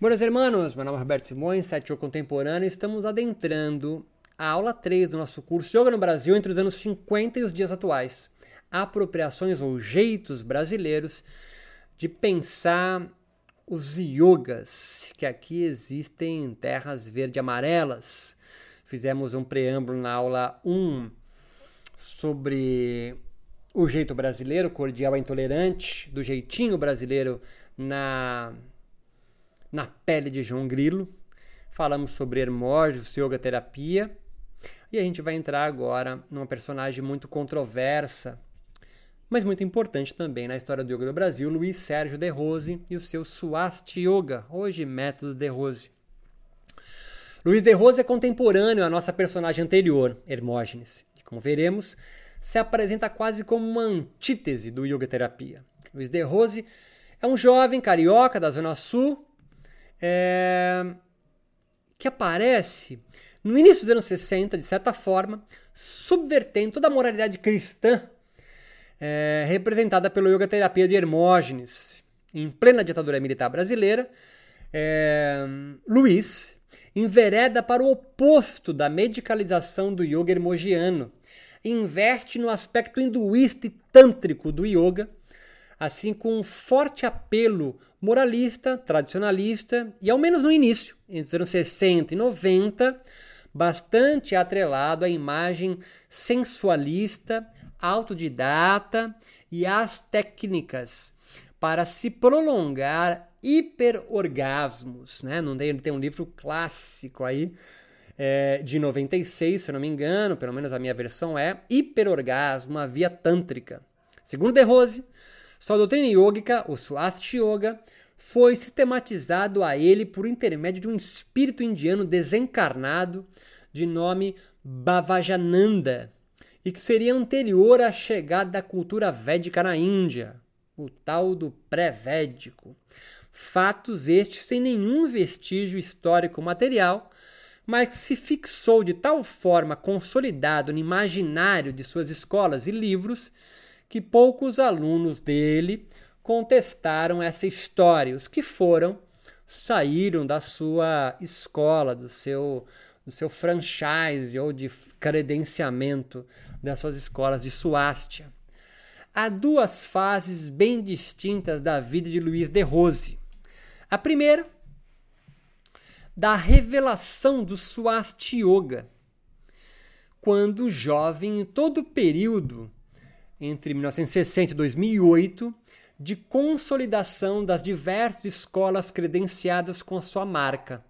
Buenos hermanos, meu nome é Roberto Simões, site contemporâneo. Estamos adentrando a aula 3 do nosso curso Yoga no Brasil entre os anos 50 e os dias atuais. Apropriações ou jeitos brasileiros de pensar os yogas, que aqui existem em terras verde-amarelas. Fizemos um preâmbulo na aula 1 sobre o jeito brasileiro, cordial e intolerante, do jeitinho brasileiro na na pele de João Grilo. Falamos sobre Hermógenes, yoga terapia. E a gente vai entrar agora numa personagem muito controversa, mas muito importante também na história do yoga do Brasil, Luiz Sérgio de Rose e o seu Swasti Yoga, hoje método de Rose. Luiz de Rose é contemporâneo à nossa personagem anterior, Hermógenes, e como veremos, se apresenta quase como uma antítese do yoga terapia. Luiz de Rose é um jovem carioca da Zona Sul é, que aparece no início dos anos 60, de certa forma, subvertendo toda a moralidade cristã é, representada pelo yoga terapia de Hermógenes. Em plena ditadura militar brasileira, é, Luiz envereda para o oposto da medicalização do yoga hermogiano. Investe no aspecto hinduísta e tântrico do yoga, assim com um forte apelo moralista, tradicionalista e, ao menos no início, entre os anos 60 e 90, bastante atrelado à imagem sensualista, autodidata e às técnicas para se prolongar hiperorgasmos. Né? Não tem, tem um livro clássico aí é, de 96, se eu não me engano, pelo menos a minha versão é Hiperorgasmo, uma via tântrica. Segundo De Rose, sua doutrina yogica, o Swasti Yoga, foi sistematizado a ele por intermédio de um espírito indiano desencarnado de nome Bhavajananda e que seria anterior à chegada da cultura védica na Índia, o tal do pré-védico. Fatos estes sem nenhum vestígio histórico material, mas que se fixou de tal forma consolidado no imaginário de suas escolas e livros que poucos alunos dele contestaram essa história. Os que foram saíram da sua escola, do seu, do seu franchise ou de credenciamento das suas escolas de Suástia. Há duas fases bem distintas da vida de Luiz de Rose. A primeira, da revelação do Swasti Yoga, quando jovem, em todo o período entre 1960 e 2008 de consolidação das diversas escolas credenciadas com a sua marca.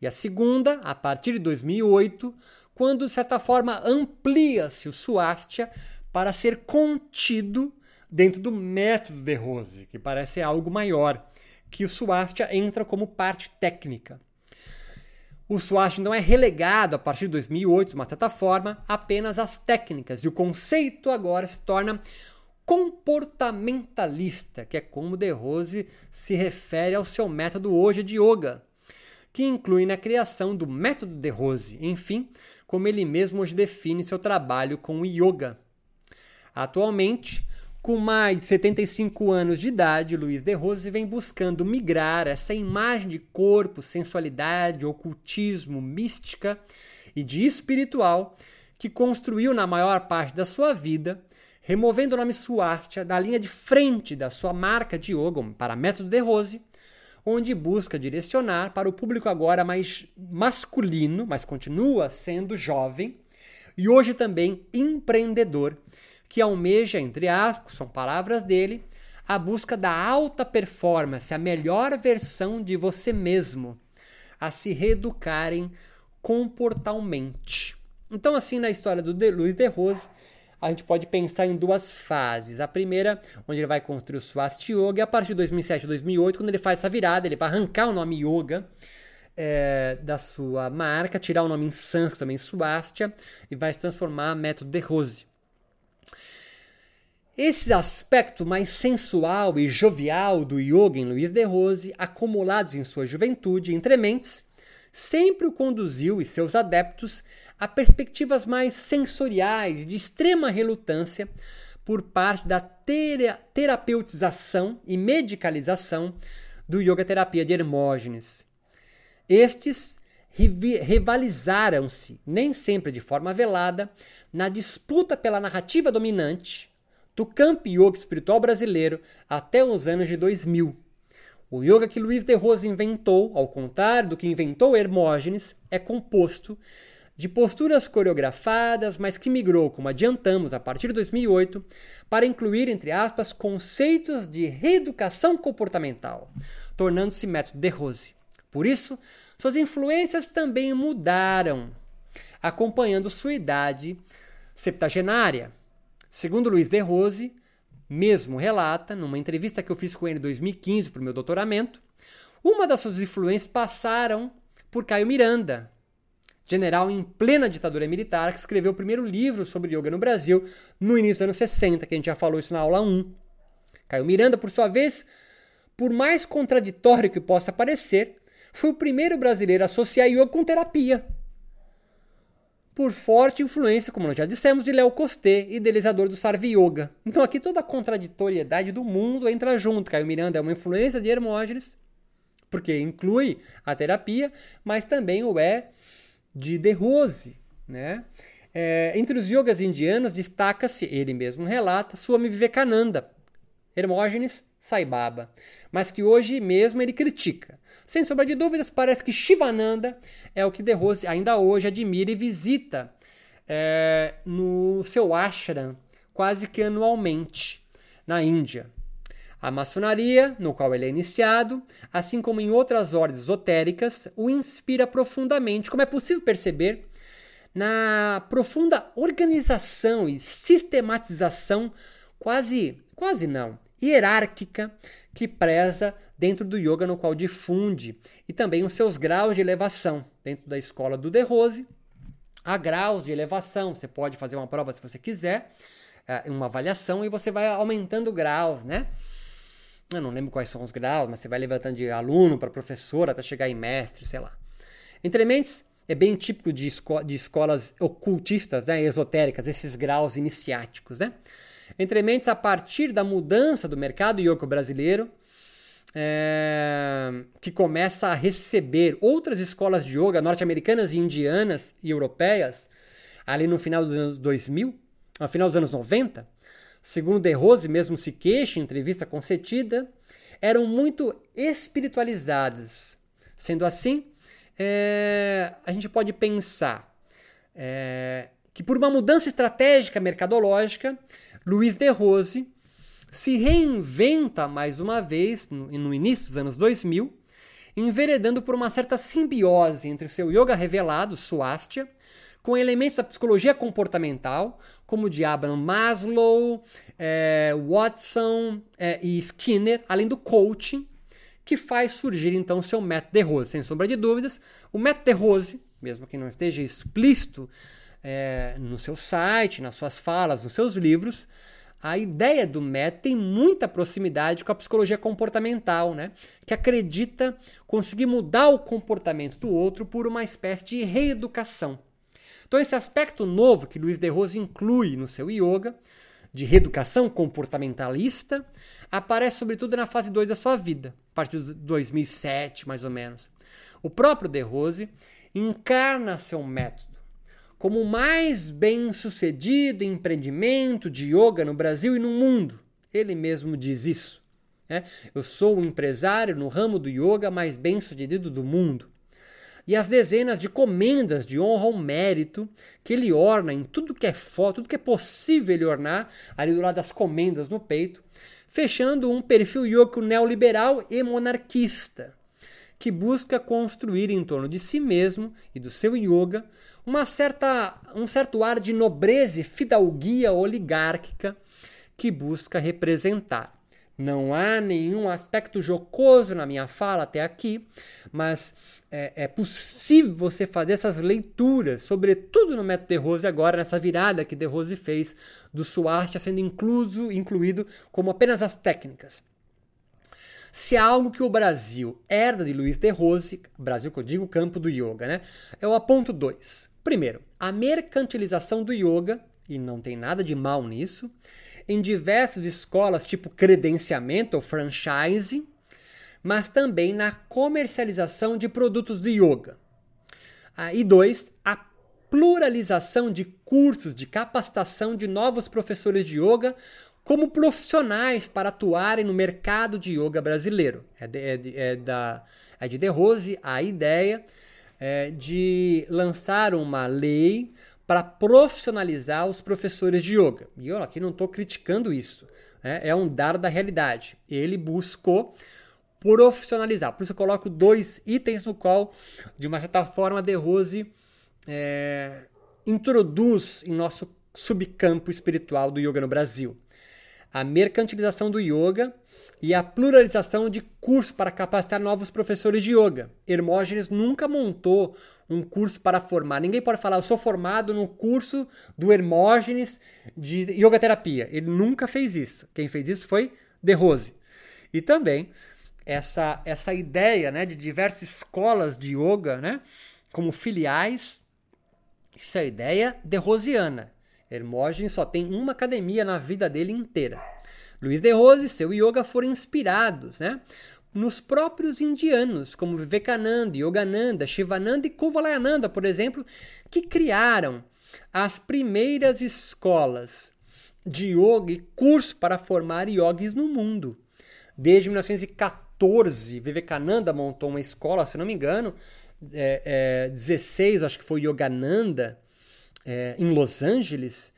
E a segunda, a partir de 2008, quando de certa forma amplia-se o Suástia para ser contido dentro do método de Rose, que parece algo maior, que o Suástia entra como parte técnica. O SWAT não é relegado a partir de 2008, de uma certa forma, apenas às técnicas, e o conceito agora se torna comportamentalista, que é como De Rose se refere ao seu método hoje de yoga, que inclui na criação do método De Rose, enfim, como ele mesmo hoje define seu trabalho com o yoga. Atualmente, com mais de 75 anos de idade, Luiz de Rose vem buscando migrar essa imagem de corpo, sensualidade, ocultismo, mística e de espiritual que construiu na maior parte da sua vida, removendo o nome Suástia da linha de frente da sua marca de yoga para Método de Rose, onde busca direcionar para o público agora mais masculino, mas continua sendo jovem, e hoje também empreendedor, que almeja, entre aspas, são palavras dele, a busca da alta performance, a melhor versão de você mesmo, a se reeducarem comportalmente. Então, assim, na história do de Luiz de Rose, a gente pode pensar em duas fases. A primeira, onde ele vai construir o Swasti Yoga, e a partir de 2007 2008, quando ele faz essa virada, ele vai arrancar o nome Yoga é, da sua marca, tirar o nome em sânscrito também, Swastia, e vai se transformar em método de Rose. Esse aspecto mais sensual e jovial do yoga em Luiz de Rose, acumulados em sua juventude entre mentes, sempre o conduziu e seus adeptos a perspectivas mais sensoriais de extrema relutância por parte da tera terapeutização e medicalização do yoga terapia de Hermógenes. Estes rivalizaram-se, nem sempre de forma velada, na disputa pela narrativa dominante do campo yoga espiritual brasileiro até os anos de 2000. O yoga que Luiz de Rose inventou, ao contrário do que inventou Hermógenes, é composto de posturas coreografadas, mas que migrou, como adiantamos, a partir de 2008, para incluir, entre aspas, conceitos de reeducação comportamental, tornando-se método de Rose. Por isso, suas influências também mudaram, acompanhando sua idade septagenária. Segundo Luiz de Rose, mesmo relata, numa entrevista que eu fiz com ele em 2015 para o meu doutoramento, uma das suas influências passaram por Caio Miranda, general em plena ditadura militar, que escreveu o primeiro livro sobre yoga no Brasil no início dos anos 60, que a gente já falou isso na aula 1. Caio Miranda, por sua vez, por mais contraditório que possa parecer, foi o primeiro brasileiro a associar yoga com terapia por forte influência, como nós já dissemos, de Léo Costé, idealizador do Sarvi Yoga. Então aqui toda a contraditoriedade do mundo entra junto. Caio Miranda é uma influência de Hermógenes, porque inclui a terapia, mas também o é de De Rose. Né? É, entre os yogas indianos destaca-se, ele mesmo relata, Swami Vivekananda, Hermógenes Sai Baba, mas que hoje mesmo ele critica. Sem sombra de dúvidas, parece que Shivananda é o que De Rose ainda hoje admira e visita é, no seu ashram quase que anualmente na Índia. A maçonaria, no qual ele é iniciado, assim como em outras ordens esotéricas, o inspira profundamente, como é possível perceber na profunda organização e sistematização, quase, quase não, hierárquica que preza dentro do yoga no qual difunde e também os seus graus de elevação dentro da escola do De Rose. Há graus de elevação, você pode fazer uma prova se você quiser, é, uma avaliação e você vai aumentando graus, né? Eu não lembro quais são os graus, mas você vai levantando de aluno para professor até chegar em mestre, sei lá. Entre mentes, é bem típico de, esco de escolas ocultistas, né, esotéricas, esses graus iniciáticos, né? Entre mentes, a partir da mudança do mercado yoga brasileiro, é, que começa a receber outras escolas de yoga norte-americanas e indianas e europeias, ali no final dos anos 2000, no final dos anos 90, segundo De Rose mesmo se queixa em entrevista concedida, eram muito espiritualizadas. Sendo assim, é, a gente pode pensar é, que por uma mudança estratégica mercadológica, Luiz de Rose se reinventa mais uma vez no, no início dos anos 2000, enveredando por uma certa simbiose entre o seu yoga revelado, Swastika, com elementos da psicologia comportamental, como de Abraham Maslow, é, Watson é, e Skinner, além do coaching, que faz surgir então seu método de Rose. Sem sombra de dúvidas, o método de Rose, mesmo que não esteja explícito é, no seu site, nas suas falas, nos seus livros, a ideia do método tem muita proximidade com a psicologia comportamental, né? que acredita conseguir mudar o comportamento do outro por uma espécie de reeducação. Então, esse aspecto novo que Luiz de Rose inclui no seu yoga, de reeducação comportamentalista, aparece sobretudo na fase 2 da sua vida, a partir de 2007, mais ou menos. O próprio de Rose encarna seu método como o mais bem sucedido empreendimento de yoga no Brasil e no mundo. Ele mesmo diz isso. Né? Eu sou o empresário no ramo do yoga mais bem sucedido do mundo. E as dezenas de comendas de honra ao mérito que ele orna em tudo que é foto, tudo que é possível ele ornar, ali do lado das comendas no peito, fechando um perfil yoga neoliberal e monarquista que busca construir em torno de si mesmo e do seu yoga uma certa, um certo ar de nobreza e fidalguia oligárquica que busca representar. Não há nenhum aspecto jocoso na minha fala até aqui, mas é, é, possível você fazer essas leituras, sobretudo no método De Rose agora, nessa virada que De Rose fez do Suárez sendo incluso, incluído como apenas as técnicas. Se há algo que o Brasil herda de Luiz de Rose, Brasil que eu digo campo do yoga, né? Eu aponto dois. Primeiro, a mercantilização do yoga, e não tem nada de mal nisso, em diversas escolas tipo credenciamento ou franchise, mas também na comercialização de produtos de yoga. Ah, e dois, a pluralização de cursos de capacitação de novos professores de yoga como profissionais para atuarem no mercado de yoga brasileiro. É de, é de, é da, é de De Rose a ideia é, de lançar uma lei para profissionalizar os professores de yoga. E eu aqui não estou criticando isso, né? é um dado da realidade. Ele buscou profissionalizar. Por isso eu coloco dois itens no qual, de uma certa forma, De Rose é, introduz em nosso subcampo espiritual do yoga no Brasil. A mercantilização do yoga e a pluralização de cursos para capacitar novos professores de yoga. Hermógenes nunca montou um curso para formar. Ninguém pode falar, eu sou formado no curso do Hermógenes de yoga terapia. Ele nunca fez isso. Quem fez isso foi De Rose. E também essa, essa ideia né, de diversas escolas de yoga né, como filiais, isso é a ideia de Rosiana. Hermógenes só tem uma academia na vida dele inteira. Luiz de Rose e seu yoga foram inspirados né, nos próprios indianos, como Vivekananda, Yogananda, Shivananda e Kuvalayananda, por exemplo, que criaram as primeiras escolas de yoga e curso para formar yogis no mundo. Desde 1914, Vivekananda montou uma escola, se não me engano, é, é, 16, acho que foi Yogananda, é, em Los Angeles,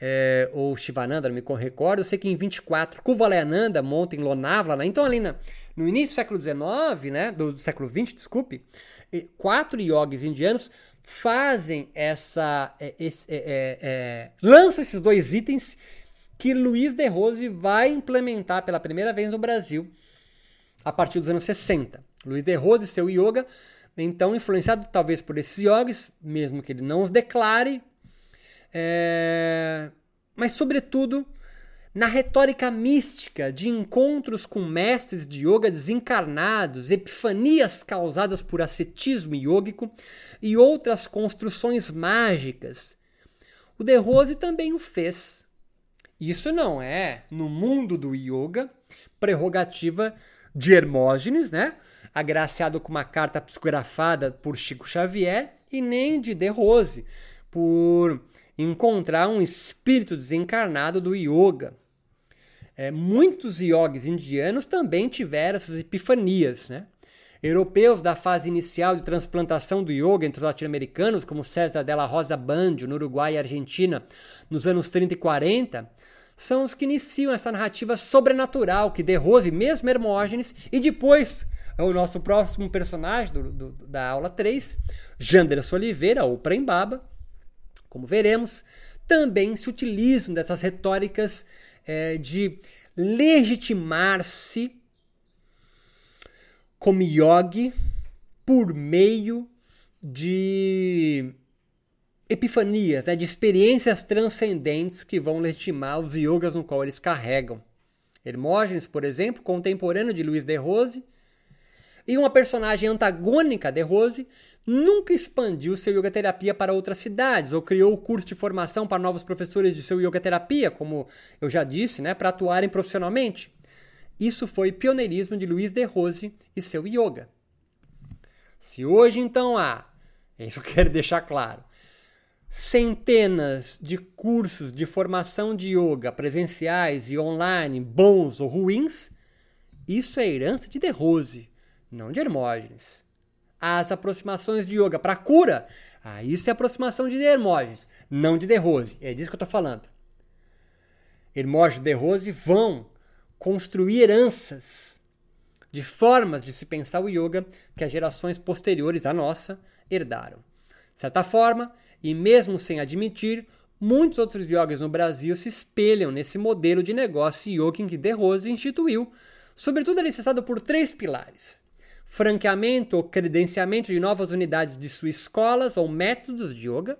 é, ou Shivananda, não me recordo. Eu sei que em 24, Kuvalayananda monta em Lonavala. Né? Então, ali na, no início do século XIX, né, do século XX, desculpe, quatro yogis indianos fazem essa. É, esse, é, é, é, lançam esses dois itens que Luiz de Rose vai implementar pela primeira vez no Brasil a partir dos anos 60. Luiz de Rose seu yoga, então influenciado talvez por esses yogis, mesmo que ele não os declare, é... Mas, sobretudo, na retórica mística de encontros com mestres de yoga desencarnados, epifanias causadas por ascetismo yógico e outras construções mágicas. O De Rose também o fez. Isso não é, no mundo do yoga, prerrogativa de Hermógenes, né? Agraciado com uma carta psicografada por Chico Xavier, e nem de De Rose, por encontrar um espírito desencarnado do yoga. É, muitos yogis indianos também tiveram essas epifanias. Né? Europeus da fase inicial de transplantação do yoga entre os latino-americanos, como César Della Rosa Bandio, no Uruguai e Argentina, nos anos 30 e 40, são os que iniciam essa narrativa sobrenatural que De Rose, mesmo Hermógenes, e depois é o nosso próximo personagem do, do, da aula 3, Janderson Oliveira, ou Prembaba, como veremos, também se utilizam dessas retóricas é, de legitimar-se como yogi por meio de epifanias, né, de experiências transcendentes que vão legitimar os yogas no qual eles carregam. Hermógenes, por exemplo, contemporâneo de Luiz de Rose, e uma personagem antagônica de Rose, nunca expandiu seu yoga terapia para outras cidades ou criou o curso de formação para novos professores de seu yoga terapia, como eu já disse, né, para atuarem profissionalmente. Isso foi pioneirismo de Luiz de Rose e seu yoga. Se hoje então há, isso eu quero deixar claro, centenas de cursos de formação de yoga presenciais e online, bons ou ruins, isso é herança de De Rose, não de Hermógenes as aproximações de yoga para cura, ah, isso é aproximação de Hermógenes, não de De Rose. É disso que eu estou falando. Hermógenes e De Rose vão construir heranças de formas de se pensar o yoga que as gerações posteriores à nossa herdaram. De certa forma, e mesmo sem admitir, muitos outros yogis no Brasil se espelham nesse modelo de negócio yoga que De Rose instituiu, sobretudo alicerçado por três pilares franqueamento ou credenciamento de novas unidades de suas escolas ou métodos de yoga.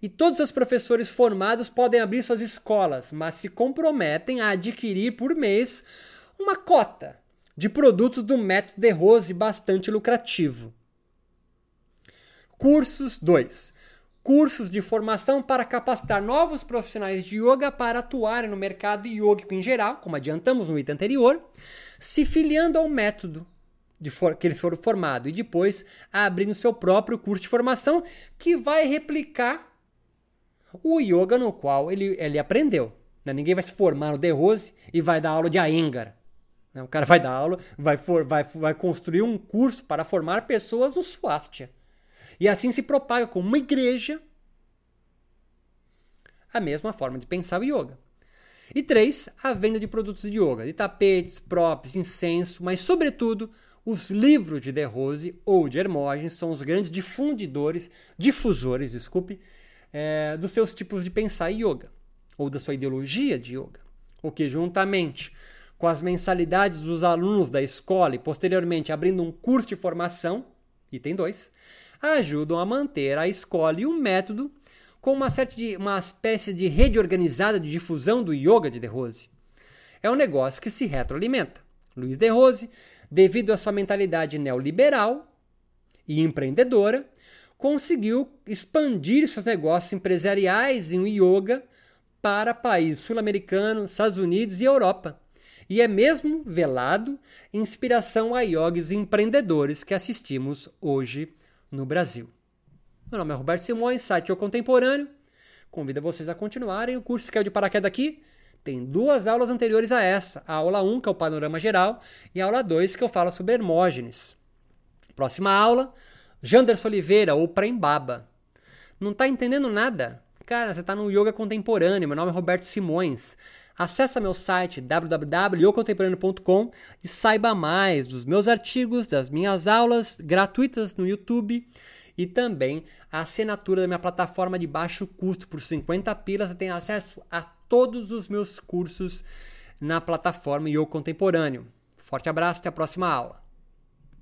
E todos os professores formados podem abrir suas escolas, mas se comprometem a adquirir por mês uma cota de produtos do método de Rose bastante lucrativo. Cursos 2. cursos de formação para capacitar novos profissionais de yoga para atuarem no mercado yógico em geral, como adiantamos no item anterior, se filiando ao método for, que eles foram formados e depois abrindo seu próprio curso de formação que vai replicar o yoga no qual ele, ele aprendeu. Né? Ninguém vai se formar no The Rose e vai dar aula de Iyengar. Né? O cara vai dar aula, vai, for, vai, vai construir um curso para formar pessoas no Swastika. E assim se propaga como uma igreja a mesma forma de pensar o yoga. E três, a venda de produtos de yoga, de tapetes, props, incenso, mas sobretudo os livros de De Rose ou de Hermógenes são os grandes difundidores, difusores, desculpe, é, dos seus tipos de pensar yoga ou da sua ideologia de yoga. O que juntamente com as mensalidades dos alunos da escola e posteriormente abrindo um curso de formação, item 2, ajudam a manter a escola e o método com uma, certa de, uma espécie de rede organizada de difusão do yoga de De Rose. É um negócio que se retroalimenta. Luiz De Rose, devido à sua mentalidade neoliberal e empreendedora, conseguiu expandir seus negócios empresariais em yoga para países sul-americanos, Estados Unidos e Europa. E é mesmo velado inspiração a yogis empreendedores que assistimos hoje no Brasil. Meu nome é Roberto Simões, site O Contemporâneo. Convido vocês a continuarem o curso que é de paraquedas aqui. Tem duas aulas anteriores a essa. A aula 1, que é o panorama geral, e a aula 2, que eu falo sobre Hermógenes. Próxima aula, Janderson Oliveira, ou Prembaba. Não está entendendo nada? Cara, você está no Yoga Contemporâneo. Meu nome é Roberto Simões. Acesse meu site www.yocontemporâneo.com e saiba mais dos meus artigos, das minhas aulas gratuitas no YouTube e também a assinatura da minha plataforma de baixo custo por 50 pilas. Você tem acesso a todos os meus cursos na plataforma Yoga Contemporâneo. Forte abraço, até a próxima aula.